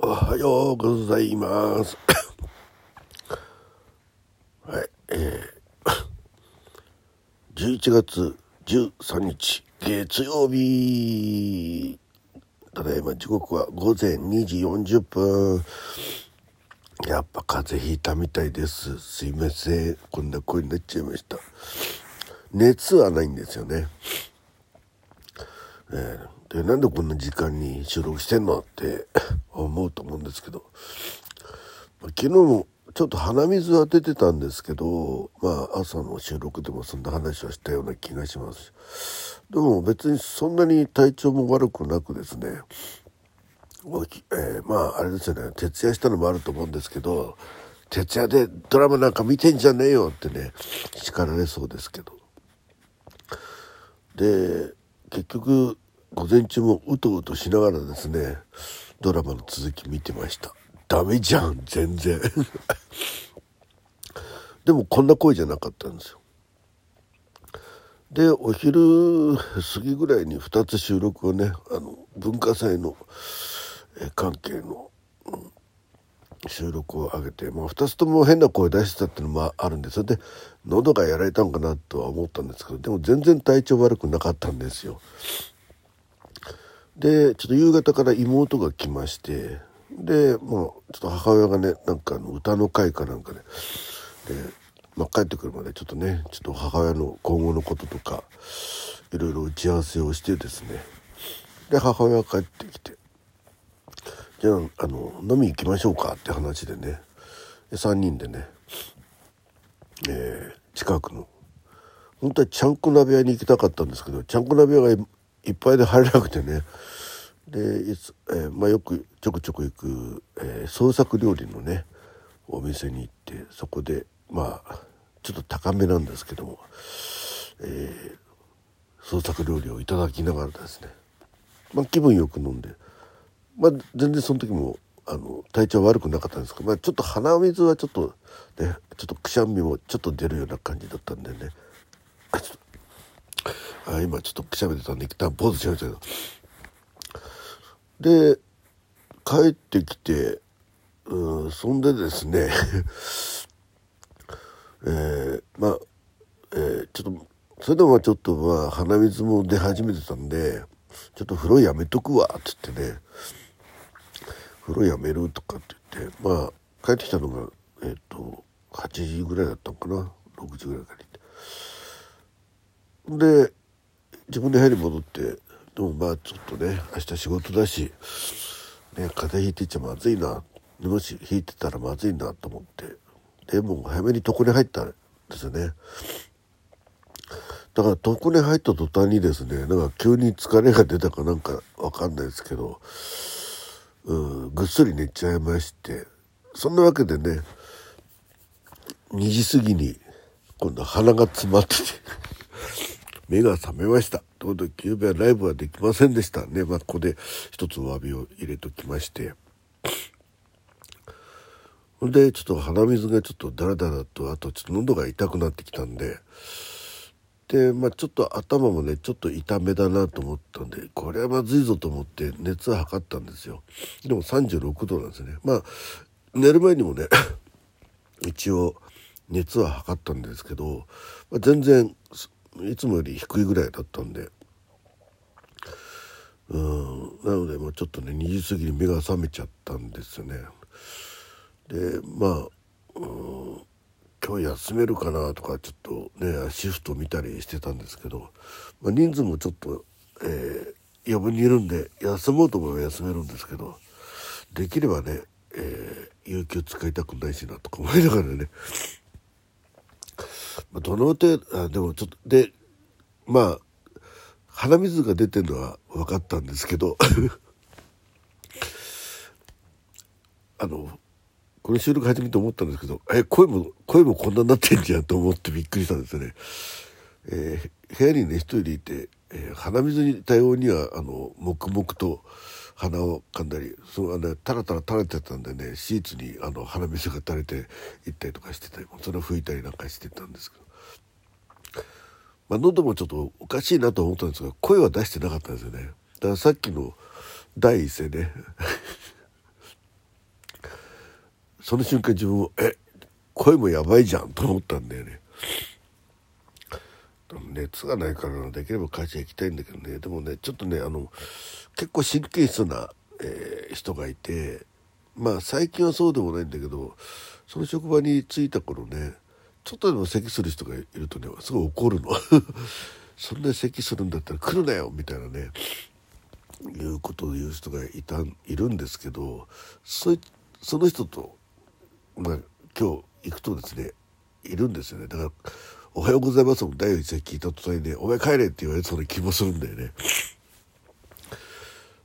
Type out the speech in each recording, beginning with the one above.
おはようございます。はい、えー、11月13日月曜日。ただいま時刻は午前2時40分。やっぱ風邪ひいたみたいです。すいません。こんな声になっちゃいました。熱はないんですよね。えー、でなんでこんな時間に収録してんのって思うと思うんですけど、昨日もちょっと鼻水は出てたんですけどまあ朝の収録でもそんな話はしたような気がします。でも別にそんなに体調も悪くなくですねえー、まああれですよね徹夜したのもあると思うんですけど徹夜でドラマなんか見てんじゃねえよってね叱られそうですけど。で結局午前中もうとうとしながらですねドラマの続き見てました。ダメじゃん全然。でもこんな声じゃなかったんですよ。でお昼過ぎぐらいに2つ収録をねあの文化祭の関係の、収録を上げて、まあ、2つとも変な声出してたっていうのもあるんですよ。で喉がやられたんかなとは思ったんですけどでも全然体調悪くなかったんですよ。でちょっと夕方から妹が来ましてでもうちょっと母親がねなんかあの歌の会かなんかで、で、まあ、帰ってくるまでちょっとねちょっと母親の今後のこととかいろいろ打ち合わせをしてですね。で母親が帰ってきて「じゃああの飲み行きましょうか」って話でねで3人でね、えー、近くの本当はちゃんこ鍋屋に行きたかったんですけどちゃんこ鍋屋がいっぱいで入れなくてね。でいつ、えー、まあ、よくちょくちょく行く、えー、創作料理のねお店に行ってそこでまあちょっと高めなんですけども、えー、創作料理をいただきながらですね、まあ、気分よく飲んで、まあ、全然その時もあの体調悪くなかったんですけど、まあ、ちょっと鼻水はちょっとねちょっとくしゃみもちょっと出るような感じだったんでね。あ今ちょっとくしゃみ出たんで一旦ポーズしましたけど。で帰ってきてうんそんでですね えー、まあ、えー、ちょっとそれでもちょっとまあ鼻水も出始めてたんでちょっと風呂やめとくわっつってね。風呂やめるとかって言ってまあ帰ってきたのがえっ、ー、と8時ぐらいだったのかな6時ぐらいからで自分で部屋に戻ってでもまあちょっとね明日仕事だし、ね、風邪ひいてちゃまずいなもし引いてたらまずいなと思ってでも早めに床に入ったんですよね。だから床に入った途端にですねなんか急に疲れが出たかなんかわかんないですけどうんぐっすり寝ちゃいましてそんなわけでね2時過ぎに今度鼻が詰まってて。目が覚めました。ということで、昨夜はライブはできませんでしたね。まあ、ここで一つお詫びを入れときまして。ほんで、ちょっと鼻水がちょっとダラダラと、あとちょっと喉が痛くなってきたんで、で、まあ、ちょっと頭もね、ちょっと痛めだなと思ったんで、これはまずいぞと思って熱は測ったんですよ。でも36度なんですね。まあ、寝る前にもね、一応熱は測ったんですけど、まあ、全然いつもより低いぐらいだったんで。うん。なのでもうちょっとね2時過ぎに目が覚めちゃったんですよね。でまあ、うん、今日休めるかなとかちょっとねシフト見たりしてたんですけど、まあ、人数もちょっと、えー、余分にいるんで休もうと思えば休めるんですけどできればね、えー、有給使いたくないしなとか思いながらね、どの程度あでもちょっとでまあ鼻水が出てるのは分かったんですけど あのこの収録始めて思ったんですけどえ声も声もこんなになってんじゃんと思ってびっくりしたんですよね。えー、部屋にね一人でいて、えー、鼻水に対応にはあの黙々と鼻を噛んだりそのあのタラタラ垂れてたんでねシーツにあの鼻水が垂れていったりとかしてたりそれを拭いたりなんかしてたんですけど、まあ、喉もちょっとおかしいなと思ったんですが声は出してなかったんですよね。だからさっきの第一声ね。その瞬間自分もえ声もやばいじゃんと思ったんだよね。熱がないからできれば会社行きたいんだけどね。でもねちょっとねあの結構神経質な、えー、人がいてまあ最近はそうでもないんだけどその職場に着いた頃ねちょっとでも咳する人がいるとねすごい怒るの。そんな咳するんだったら来るなよみたいなね。いうことを言う人がいたいるんですけどそその人と、まあ、今日行くとですねいるんですよね。だから「おはようございます」も第一声聞いた途端にね「お前帰れ」って言われそうな気もするんだよね。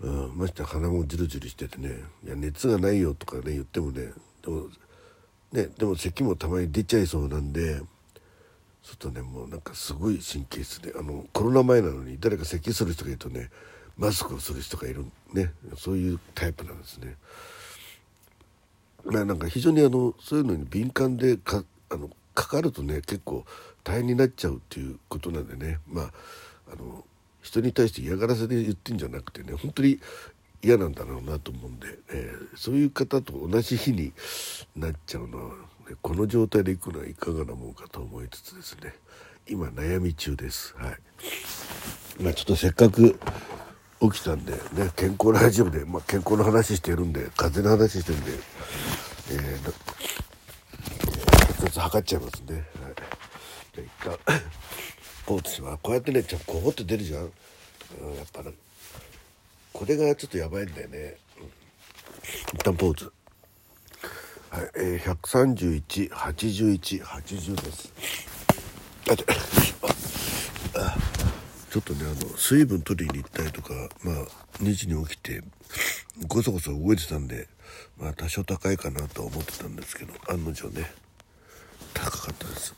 うん、まして鼻もジュルジュルしててね「いや熱がないよ」とかね言ってもねでもねでも咳もたまに出ちゃいそうなんでちょっとねもうなんかすごい神経質であのコロナ前なのに誰か咳する人がいるとねマスクをする人がいるねそういうタイプなんですね。まあ、なんか非常にあのそういうのに敏感でかあのかかるとね結構大変になっちゃうっていうことなんでねまああの人に対して嫌がらせで言ってんじゃなくてね本当に嫌なんだろうなと思うんで、えー、そういう方と同じ日になっちゃうのは、ね、この状態で行くのはいかがなもんかと思いつつですね今悩み中です。はいまあ、ちょっとせっかく起きたんで、ね、健康ラジオで、まあ、健康の話してるんで風邪の話してるんで、えー、血圧測っちゃいますね。はい、じゃ一旦ポーズしますこうやってねちょっとこぼって出るじゃん、うん、やっぱねこれがちょっとやばいんだよね、うん、一旦ポーズ。はい、えー、1318180です。あちょっとねあの水分取りに行ったりとかまあ2時に起きてごそごそ動いてたんでまあ多少高いかなと思ってたんですけど案の定ね高かったです。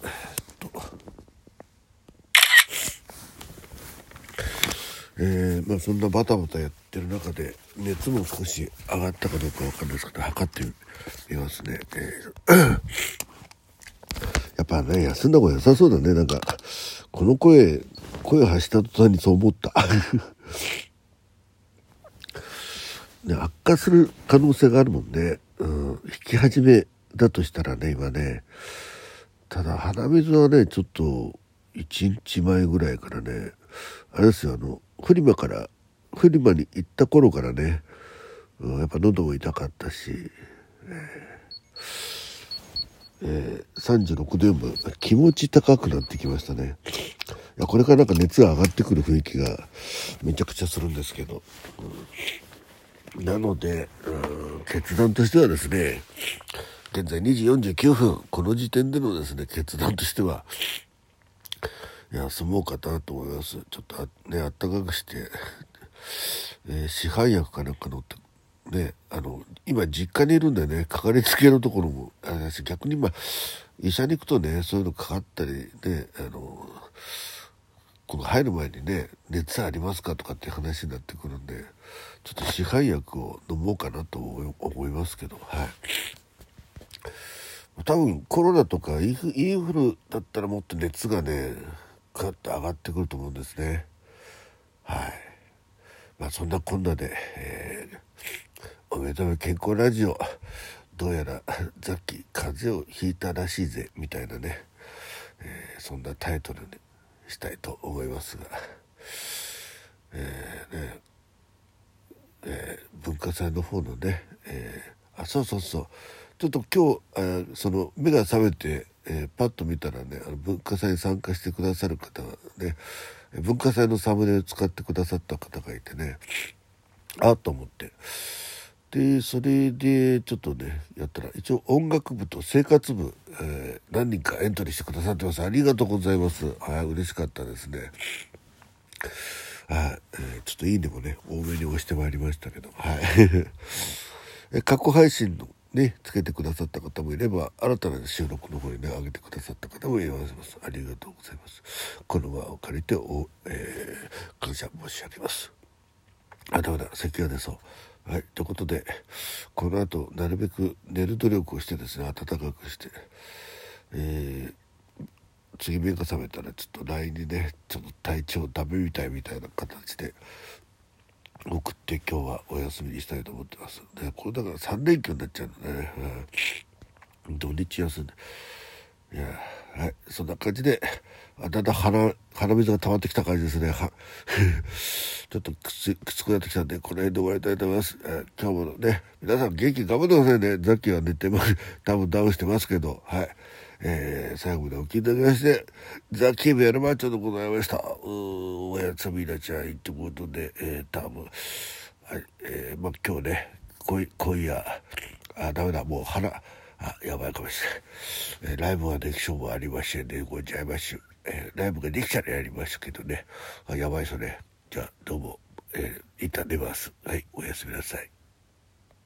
えー、まあそんなバタバタやってる中で熱も少し上がったかどうかわかんないですけど測ってみますね、えー、やっぱね休んだ方が良さそうだね。なんかこの声声を発した途端にそう思った。ね、悪化する可能性があるもんね、うん、引き始めだとしたらね今ね。ただ鼻水はねちょっと1日前ぐらいからねあれですよあのフリマからフリマに行った頃からね、うん、やっぱ喉も痛かったし、えー、36度4分気持ち高くなってきましたね。いやこれからなんか熱が上がってくる雰囲気がめちゃくちゃするんですけど、うん、なので、うん、決断としてはですね現在2時49分。この時点でのですね決断としては休もうかなと思います。ちょっとねあったかくして、えー、市販薬かなんか乗ってねあの今実家にいるんでねかかりつけのところもあれだし逆に今医者に行くとねそういうのかかったりねあのこの入る前にね熱ありますかとかって話になってくるんでちょっと市販薬を飲もうかなと思いますけどはい。多分コロナとかインフルだったらもっと熱がねガッと上がってくると思うんですね。はい。まあそんなこんなで、えー、おめでとう健康ラジオどうやらさっき風邪をひいたらしいぜみたいなね、えー、そんなタイトルでしたいと思いますが、えー、ねえー、文化祭の方のね、えー、あそうそうそう。ちょっと今日あその目が覚めて、えー、パッと見たらねあの文化祭に参加してくださる方がね文化祭のサムネを使ってくださった方がいてねあっと思って。でそれでちょっとねやったら一応音楽部と生活部、えー、何人かエントリーしてくださってます。ありがとうございます。はい嬉しかったですね。はい、えー、ちょっといいねもね多めに押してまいりましたけど。はい。過去配信のねつけてくださった方もいれば新たな収録の方にね上げてくださった方もいらっしゃいます。ありがとうございます。この場を借りてお、えー、感謝申し上げます。あだめだ。咳が出そう。はい、ということでこの後なるべく寝る努力をしてですね暖かくして、えー、次目が覚めたらちょっと LINE にねちょっと体調ダメみたいみたいな形で送って今日はお休みにしたいと思ってます。でこれだから3連休になっちゃうんだね。土日休んで。いやはい。そんな感じでだんだん鼻鼻水が溜まってきた感じですね。ちょっときつきつくなってきたんでこの辺で終わりたいと思います、えー、今日もね皆さん元気頑張ってくださいね。ザッキーは寝てます多分ダウンしてますけど。はい。えー、最後までお聞きいただきましてザキーベルマッチョでございました。うおやつみなちゃんってことで、えー、多分はいえー、まあ今日ね今今夜あダメだもう鼻あやばいかもしれない、えー、ライブはできそうもありましてね。ございます、えー、ライブができたらやりますけどね。あやばいっすね。じゃあどうも、えー、一旦出ます。はいおやすみなさい。